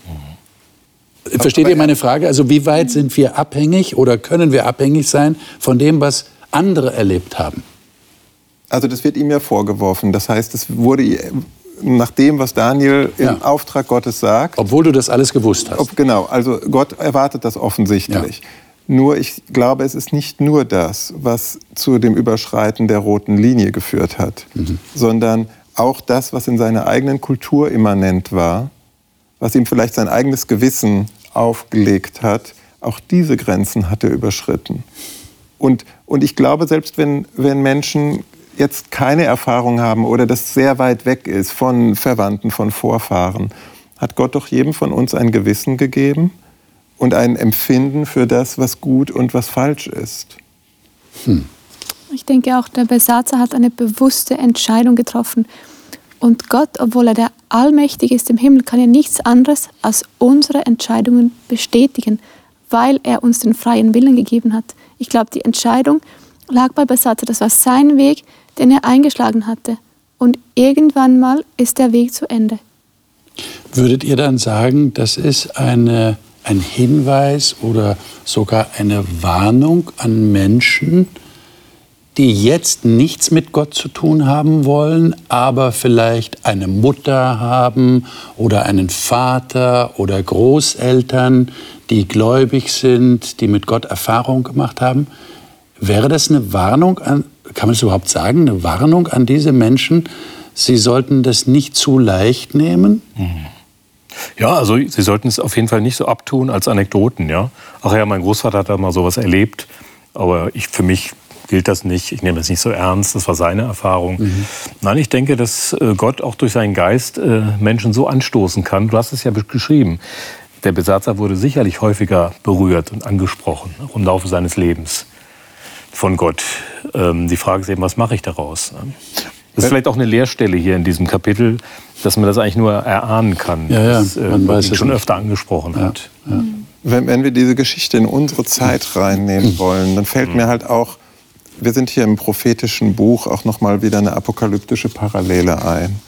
Versteht ihr meine Frage? Also wie weit sind wir abhängig oder können wir abhängig sein von dem, was andere erlebt haben? Also das wird ihm ja vorgeworfen. Das heißt, es wurde nach dem, was Daniel im ja. Auftrag Gottes sagt. Obwohl du das alles gewusst hast. Ob, genau, also Gott erwartet das offensichtlich. Ja. Nur ich glaube, es ist nicht nur das, was zu dem Überschreiten der roten Linie geführt hat, mhm. sondern auch das, was in seiner eigenen Kultur immanent war, was ihm vielleicht sein eigenes Gewissen aufgelegt hat, auch diese Grenzen hat er überschritten. Und, und ich glaube, selbst wenn, wenn Menschen jetzt keine Erfahrung haben oder das sehr weit weg ist von Verwandten, von Vorfahren, hat Gott doch jedem von uns ein Gewissen gegeben und ein Empfinden für das, was gut und was falsch ist. Hm. Ich denke auch, der Besatzer hat eine bewusste Entscheidung getroffen. Und Gott, obwohl er der Allmächtige ist im Himmel, kann ja nichts anderes als unsere Entscheidungen bestätigen, weil er uns den freien Willen gegeben hat. Ich glaube, die Entscheidung lag bei Besatzer. Das war sein Weg, den er eingeschlagen hatte. Und irgendwann mal ist der Weg zu Ende. Würdet ihr dann sagen, das ist eine, ein Hinweis oder sogar eine Warnung an Menschen, die jetzt nichts mit Gott zu tun haben wollen, aber vielleicht eine Mutter haben oder einen Vater oder Großeltern, die gläubig sind, die mit Gott Erfahrung gemacht haben? Wäre das eine Warnung an, kann man das überhaupt sagen, eine Warnung an diese Menschen, sie sollten das nicht zu leicht nehmen? Mhm. Ja, also sie sollten es auf jeden Fall nicht so abtun als Anekdoten, ja. Ach ja, mein Großvater hat da mal sowas erlebt, aber ich für mich gilt das nicht. Ich nehme das nicht so ernst. Das war seine Erfahrung. Mhm. Nein, ich denke, dass äh, Gott auch durch seinen Geist äh, Menschen so anstoßen kann. Du hast es ja geschrieben. Der Besatzer wurde sicherlich häufiger berührt und angesprochen im Laufe seines Lebens von Gott. Ähm, die Frage ist eben, was mache ich daraus? Ne? Das ist vielleicht auch eine Leerstelle hier in diesem Kapitel, dass man das eigentlich nur erahnen kann, ja, ja. dass äh, man weiß schon öfter angesprochen ja, hat. Ja. Wenn, wenn, wir diese Geschichte in unsere Zeit reinnehmen wollen, dann fällt mir halt auch, wir sind hier im prophetischen Buch auch noch mal wieder eine apokalyptische Parallele ein.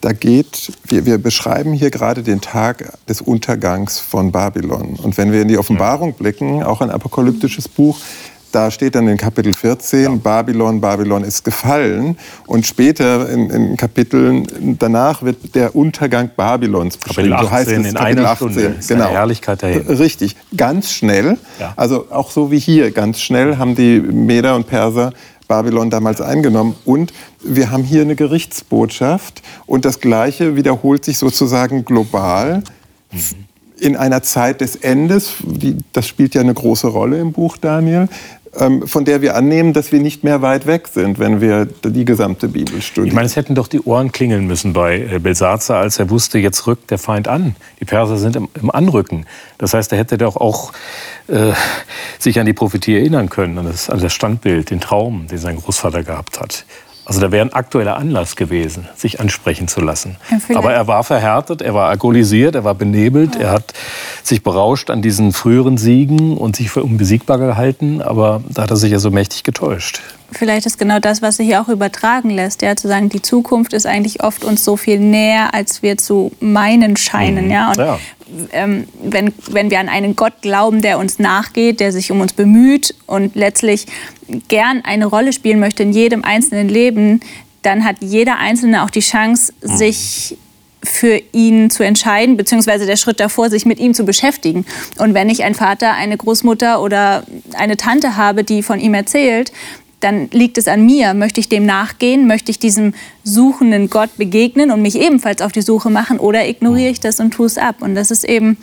Da geht, wir, wir beschreiben hier gerade den Tag des Untergangs von Babylon. Und wenn wir in die Offenbarung blicken, auch ein apokalyptisches Buch, da steht dann in Kapitel 14, ja. Babylon, Babylon ist gefallen. Und später in, in, Kapiteln danach wird der Untergang Babylons beschrieben. Kapitel 18 so heißt es, in Kapitel 18. Stunde. Genau. Herrlichkeit dahin. Richtig, ganz schnell. Ja. Also auch so wie hier, ganz schnell haben die Meder und Perser Babylon damals eingenommen. Und wir haben hier eine Gerichtsbotschaft. Und das Gleiche wiederholt sich sozusagen global. Mhm in einer Zeit des Endes, das spielt ja eine große Rolle im Buch Daniel, von der wir annehmen, dass wir nicht mehr weit weg sind, wenn wir die gesamte Bibel studieren. Ich meine, es hätten doch die Ohren klingeln müssen bei äh, Belsazar, als er wusste, jetzt rückt der Feind an. Die Perser sind im, im Anrücken. Das heißt, er hätte doch auch äh, sich an die Prophetie erinnern können, an das, an das Standbild, den Traum, den sein Großvater gehabt hat. Also da wäre ein aktueller Anlass gewesen, sich ansprechen zu lassen. Ja, Aber er war verhärtet, er war alkoholisiert, er war benebelt, ja. er hat sich berauscht an diesen früheren Siegen und sich für unbesiegbar gehalten. Aber da hat er sich ja so mächtig getäuscht. Vielleicht ist genau das, was sich hier auch übertragen lässt, ja, zu sagen, die Zukunft ist eigentlich oft uns so viel näher, als wir zu meinen scheinen. Mhm. Ja? Und ja. Ähm, wenn, wenn wir an einen Gott glauben, der uns nachgeht, der sich um uns bemüht und letztlich gern eine Rolle spielen möchte in jedem einzelnen Leben, dann hat jeder Einzelne auch die Chance, mhm. sich für ihn zu entscheiden, beziehungsweise der Schritt davor, sich mit ihm zu beschäftigen. Und wenn ich einen Vater, eine Großmutter oder eine Tante habe, die von ihm erzählt, dann liegt es an mir. Möchte ich dem nachgehen? Möchte ich diesem suchenden Gott begegnen und mich ebenfalls auf die Suche machen? Oder ignoriere ich das und tue es ab? Und das ist eben,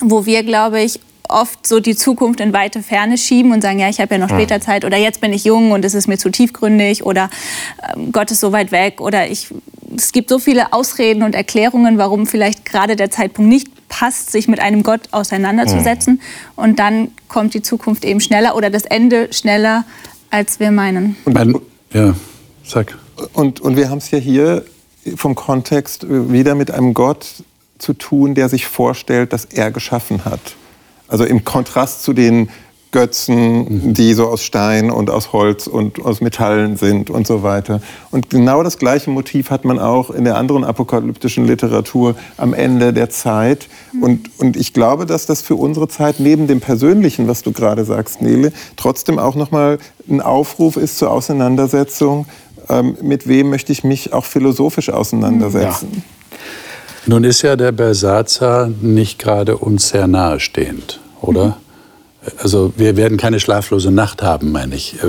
wo wir, glaube ich, oft so die Zukunft in weite Ferne schieben und sagen, ja, ich habe ja noch später Zeit oder jetzt bin ich jung und es ist mir zu tiefgründig oder äh, Gott ist so weit weg oder ich, es gibt so viele Ausreden und Erklärungen, warum vielleicht gerade der Zeitpunkt nicht passt, sich mit einem Gott auseinanderzusetzen. Mhm. Und dann kommt die Zukunft eben schneller oder das Ende schneller, als wir meinen. Und, ja, sag. Und, und wir haben es ja hier vom Kontext wieder mit einem Gott zu tun, der sich vorstellt, dass er geschaffen hat. Also im Kontrast zu den Götzen, die so aus Stein und aus Holz und aus Metallen sind und so weiter. Und genau das gleiche Motiv hat man auch in der anderen apokalyptischen Literatur am Ende der Zeit. Und, und ich glaube, dass das für unsere Zeit neben dem Persönlichen, was du gerade sagst, Nele, trotzdem auch nochmal ein Aufruf ist zur Auseinandersetzung, ähm, mit wem möchte ich mich auch philosophisch auseinandersetzen. Ja. Nun ist ja der Bersatzer nicht gerade uns sehr nahestehend, oder? Mhm. Also wir werden keine schlaflose Nacht haben, meine ich, äh,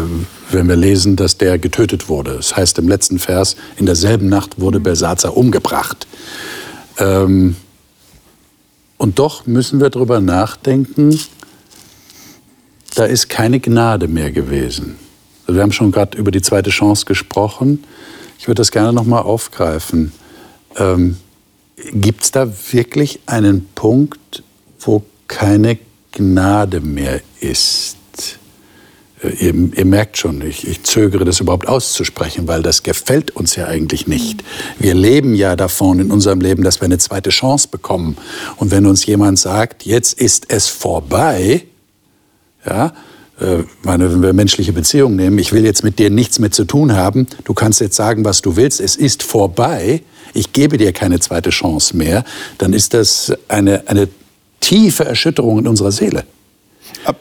wenn wir lesen, dass der getötet wurde. Das heißt im letzten Vers, in derselben Nacht wurde Bersatzer umgebracht. Ähm, und doch müssen wir darüber nachdenken, da ist keine Gnade mehr gewesen. Also wir haben schon gerade über die zweite Chance gesprochen. Ich würde das gerne noch mal aufgreifen. Ähm, Gibt es da wirklich einen Punkt, wo keine Gnade mehr ist? Äh, ihr, ihr, merkt schon, ich, ich, zögere das überhaupt auszusprechen, weil das gefällt uns ja eigentlich nicht. Wir leben ja davon in unserem Leben, dass wir eine zweite Chance bekommen. Und wenn uns jemand sagt, jetzt ist es vorbei, ja, äh, meine, wenn wir menschliche Beziehungen nehmen, ich will jetzt mit dir nichts mehr zu tun haben, du kannst jetzt sagen, was du willst, es ist vorbei, ich gebe dir keine zweite Chance mehr, dann ist das eine, eine tiefe Erschütterung in unserer Seele.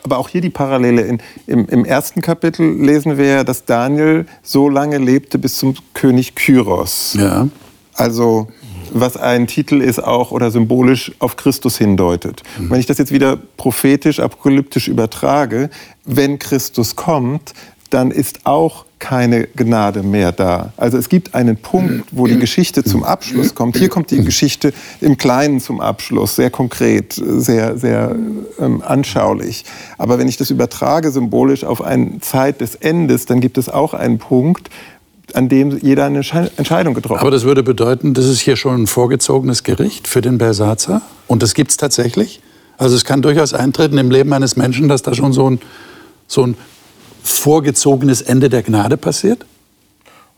Aber auch hier die Parallele. In, im, Im ersten Kapitel lesen wir ja, dass Daniel so lange lebte bis zum König Kyros. Ja. Also was ein Titel ist auch oder symbolisch auf Christus hindeutet. Mhm. Wenn ich das jetzt wieder prophetisch, apokalyptisch übertrage, wenn Christus kommt, dann ist auch keine Gnade mehr da. Also es gibt einen Punkt, wo die Geschichte zum Abschluss kommt. Hier kommt die Geschichte im Kleinen zum Abschluss, sehr konkret, sehr, sehr ähm, anschaulich. Aber wenn ich das übertrage symbolisch auf eine Zeit des Endes, dann gibt es auch einen Punkt, an dem jeder eine Entscheidung getroffen hat. Aber das würde bedeuten, das ist hier schon ein vorgezogenes Gericht für den Bersatzer? Und das gibt es tatsächlich? Also es kann durchaus eintreten im Leben eines Menschen, dass da schon so ein, so ein vorgezogenes Ende der Gnade passiert?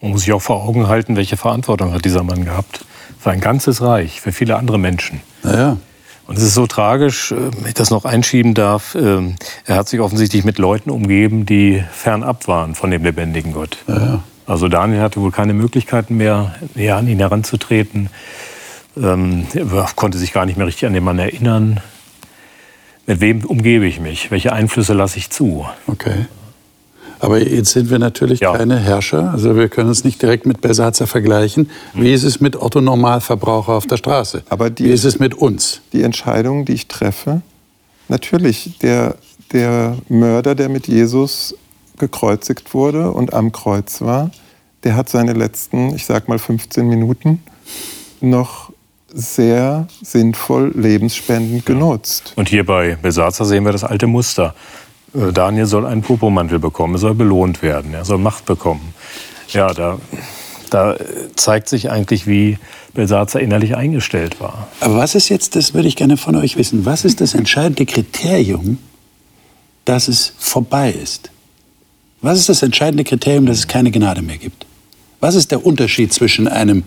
Man muss sich auch vor Augen halten, welche Verantwortung hat dieser Mann gehabt. Für ein ganzes Reich, für viele andere Menschen. Naja. Und es ist so tragisch, äh, wenn ich das noch einschieben darf. Ähm, er hat sich offensichtlich mit Leuten umgeben, die fernab waren von dem lebendigen Gott. Ja. Also Daniel hatte wohl keine Möglichkeiten mehr, näher an ihn heranzutreten. Ähm, er konnte sich gar nicht mehr richtig an den Mann erinnern. Mit wem umgebe ich mich? Welche Einflüsse lasse ich zu? Okay. Aber jetzt sind wir natürlich ja. keine Herrscher. Also wir können uns nicht direkt mit Besatzer vergleichen. Wie ist es mit Otto Normalverbraucher auf der Straße? Aber die, Wie ist es mit uns? Die Entscheidung, die ich treffe, natürlich der, der Mörder, der mit Jesus gekreuzigt wurde und am Kreuz war, der hat seine letzten, ich sag mal 15 Minuten noch sehr sinnvoll lebensspendend genutzt. Und hier bei Besatzer sehen wir das alte Muster. Äh, Daniel soll einen Popomantel bekommen, er soll belohnt werden, er soll Macht bekommen. Ja, da, da zeigt sich eigentlich, wie Belsatzer innerlich eingestellt war. Aber was ist jetzt, das würde ich gerne von euch wissen, was ist das entscheidende Kriterium, dass es vorbei ist? Was ist das entscheidende Kriterium, dass es keine Gnade mehr gibt? Was ist der Unterschied zwischen einem,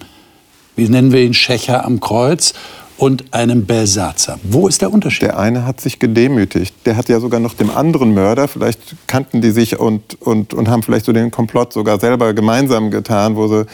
wie nennen wir ihn, Schächer am Kreuz und einem Belsatzer. Wo ist der Unterschied? Der eine hat sich gedemütigt. Der hat ja sogar noch dem anderen Mörder, vielleicht kannten die sich und, und, und haben vielleicht so den Komplott sogar selber gemeinsam getan, wo sie,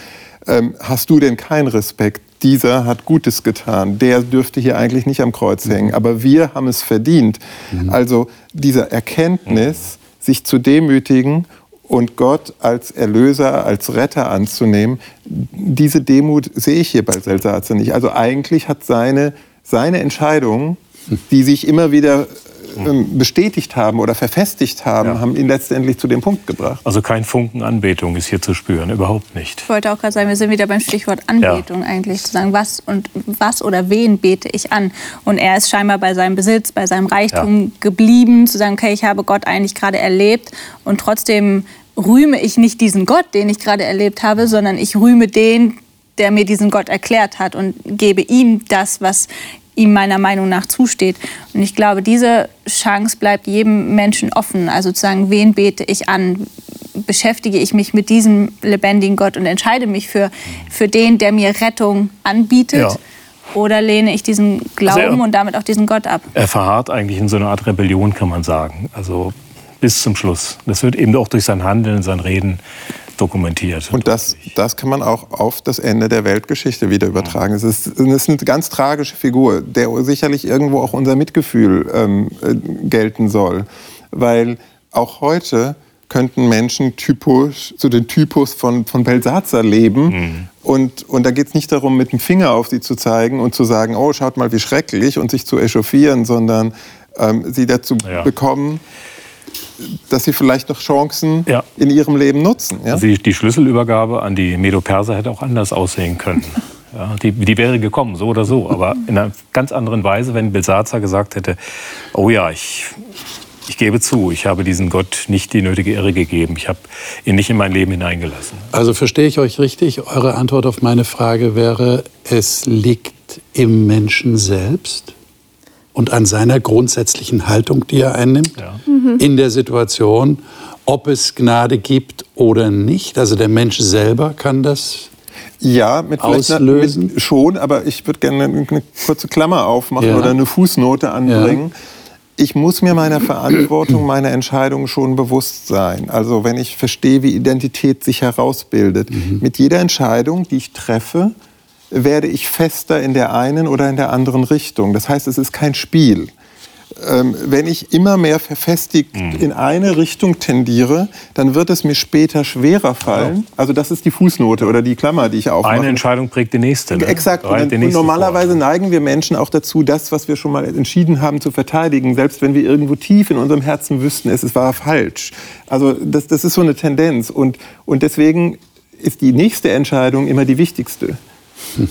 ähm, hast du denn keinen Respekt? Dieser hat Gutes getan. Der dürfte hier eigentlich nicht am Kreuz hängen. Mhm. Aber wir haben es verdient. Mhm. Also diese Erkenntnis, sich zu demütigen und Gott als Erlöser, als Retter anzunehmen, diese Demut sehe ich hier bei Selsatzer nicht. Also eigentlich hat seine, seine Entscheidung, die sich immer wieder ähm, bestätigt haben oder verfestigt haben, ja. haben ihn letztendlich zu dem Punkt gebracht. Also kein Funken Anbetung ist hier zu spüren, überhaupt nicht. Ich wollte auch gerade sagen, wir sind wieder beim Stichwort Anbetung ja. eigentlich, zu sagen, was und was oder wen bete ich an? Und er ist scheinbar bei seinem Besitz, bei seinem Reichtum ja. geblieben, zu sagen, okay, ich habe Gott eigentlich gerade erlebt und trotzdem rühme ich nicht diesen Gott, den ich gerade erlebt habe, sondern ich rühme den, der mir diesen Gott erklärt hat und gebe ihm das, was ihm meiner Meinung nach zusteht. Und ich glaube, diese Chance bleibt jedem Menschen offen. Also zu sagen, wen bete ich an? Beschäftige ich mich mit diesem lebendigen Gott und entscheide mich für, für den, der mir Rettung anbietet? Ja. Oder lehne ich diesen Glauben also er, und damit auch diesen Gott ab? Er verharrt eigentlich in so einer Art Rebellion, kann man sagen. Also bis zum Schluss. Das wird eben auch durch sein Handeln, sein Reden dokumentiert. Und das, das kann man auch auf das Ende der Weltgeschichte wieder übertragen. Es ist, es ist eine ganz tragische Figur, der sicherlich irgendwo auch unser Mitgefühl ähm, äh, gelten soll. Weil auch heute könnten Menschen typisch zu den Typus von, von Belsatzer leben. Mhm. Und, und da geht es nicht darum, mit dem Finger auf sie zu zeigen und zu sagen, oh, schaut mal, wie schrecklich, und sich zu echauffieren, sondern ähm, sie dazu ja. bekommen, dass sie vielleicht noch Chancen ja. in ihrem Leben nutzen. Ja? Also die, die, Schlüsselübergabe an die Medo-Perser hätte auch anders aussehen können. Ja, die, die, wäre gekommen, so oder so, aber in einer ganz anderen Weise, wenn Belsazar gesagt hätte, oh ja, ich, ich gebe zu, ich habe diesen Gott nicht die nötige Ehre gegeben, ich habe ihn nicht in mein Leben hineingelassen. Also verstehe ich euch richtig, eure Antwort auf meine Frage wäre, es liegt im Menschen selbst? Und an seiner grundsätzlichen Haltung, die er einnimmt ja. mhm. in der Situation, ob es Gnade gibt oder nicht. Also der Mensch selber kann das ja, mit auslösen. Mit schon, aber ich würde gerne eine, eine, kurze Klammer aufmachen ja. oder eine Fußnote anbringen. Ja. Ich muss mir meiner Verantwortung, meiner Entscheidung schon bewusst sein. Also wenn ich verstehe, wie Identität sich herausbildet. Mhm. Mit jeder Entscheidung, die ich treffe, werde ich fester in der einen oder in der anderen Richtung. Das heißt, es ist kein Spiel. Ähm, wenn ich immer mehr verfestigt mhm. in eine Richtung tendiere, dann wird es mir später schwerer fallen. Also das ist die Fußnote oder die Klammer, die ich aufmache. Eine Entscheidung prägt die nächste. Ne? Exakt. Und, und normalerweise vor. neigen wir Menschen auch dazu, das, was wir schon mal entschieden haben, zu verteidigen, selbst wenn wir irgendwo tief in unserem Herzen wüssten, es war falsch. Also das, das ist so eine Tendenz. Und, und deswegen ist die nächste Entscheidung immer die wichtigste.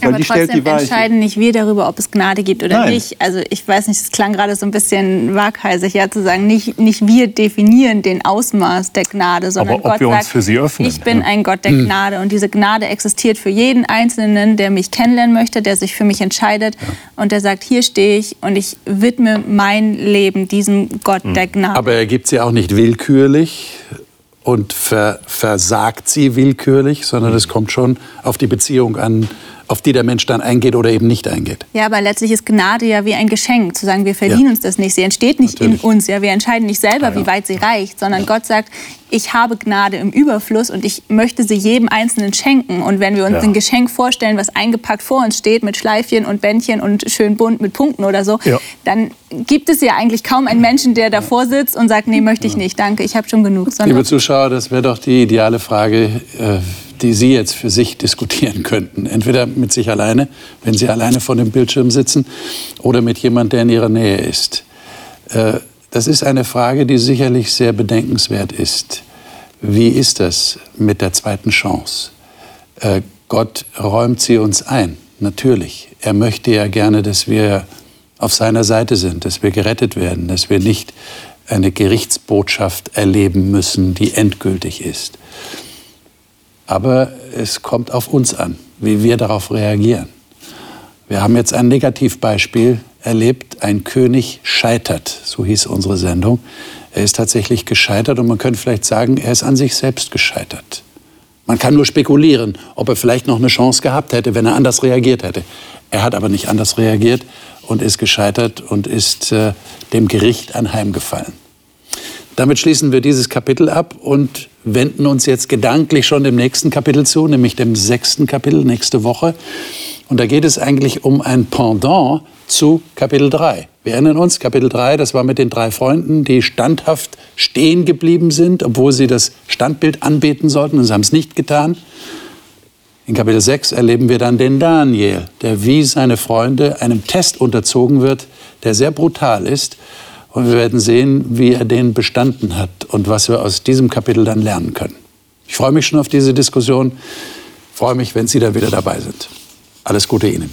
Aber die trotzdem entscheiden nicht wir darüber, ob es Gnade gibt oder Nein. nicht. Also ich weiß nicht, es klang gerade so ein bisschen waghalsig, ja zu sagen, nicht, nicht wir definieren den Ausmaß der Gnade, sondern Aber ob Gott wir uns sagt, für sie öffnen. ich bin ein Gott der hm. Gnade und diese Gnade existiert für jeden Einzelnen, der mich kennenlernen möchte, der sich für mich entscheidet ja. und der sagt, hier stehe ich und ich widme mein Leben diesem Gott hm. der Gnade. Aber er gibt sie auch nicht willkürlich, und ver versagt sie willkürlich, sondern es kommt schon auf die Beziehung an, auf die der Mensch dann eingeht oder eben nicht eingeht. Ja, aber letztlich ist Gnade ja wie ein Geschenk, zu sagen, wir verdienen ja. uns das nicht. Sie entsteht nicht Natürlich. in uns, ja, wir entscheiden nicht selber, ja, ja. wie weit sie reicht, sondern Gott sagt, ich habe Gnade im Überfluss und ich möchte sie jedem Einzelnen schenken. Und wenn wir uns ein Geschenk vorstellen, was eingepackt vor uns steht mit Schleifchen und Bändchen und schön bunt mit Punkten oder so, dann gibt es ja eigentlich kaum einen Menschen, der davor sitzt und sagt, nee, möchte ich nicht, danke, ich habe schon genug. Liebe Zuschauer, das wäre doch die ideale Frage. Äh, die Sie jetzt für sich diskutieren könnten. Entweder mit sich alleine, wenn Sie alleine vor dem Bildschirm sitzen, oder mit jemandem, der in Ihrer Nähe ist. Äh, das ist eine Frage, die sicherlich sehr bedenkenswert ist. Wie ist das mit der zweiten Chance? Äh, Gott räumt sie uns ein, natürlich. Er möchte ja gerne, dass wir auf seiner Seite sind, dass wir gerettet werden, dass wir nicht eine Gerichtsbotschaft erleben müssen, die endgültig ist. Aber es kommt auf uns an, wie wir darauf reagieren. Wir haben jetzt ein Negativbeispiel erlebt. Ein König scheitert, so hieß unsere Sendung. Er ist tatsächlich gescheitert und man könnte vielleicht sagen, er ist an sich selbst gescheitert. Man kann nur spekulieren, ob er vielleicht noch eine Chance gehabt hätte, wenn er anders reagiert hätte. Er hat aber nicht anders reagiert und ist gescheitert und ist äh, dem Gericht anheimgefallen. Damit schließen wir dieses Kapitel ab und wenden uns jetzt gedanklich schon dem nächsten Kapitel zu, nämlich dem sechsten Kapitel nächste Woche. Und da geht es eigentlich um ein Pendant zu Kapitel 3. Wir erinnern uns, Kapitel 3, das war mit den drei Freunden, die standhaft stehen geblieben sind, obwohl sie das Standbild anbeten sollten und sie haben es nicht getan. In Kapitel 6 erleben wir dann den Daniel, der wie seine Freunde einem Test unterzogen wird, der sehr brutal ist und wir werden sehen, wie er den bestanden hat und was wir aus diesem Kapitel dann lernen können. Ich freue mich schon auf diese Diskussion. Ich freue mich, wenn Sie da wieder dabei sind. Alles Gute Ihnen.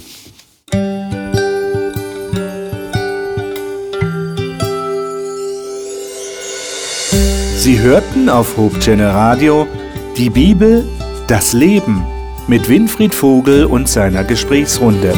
Sie hörten auf Hope Radio die Bibel, das Leben mit Winfried Vogel und seiner Gesprächsrunde.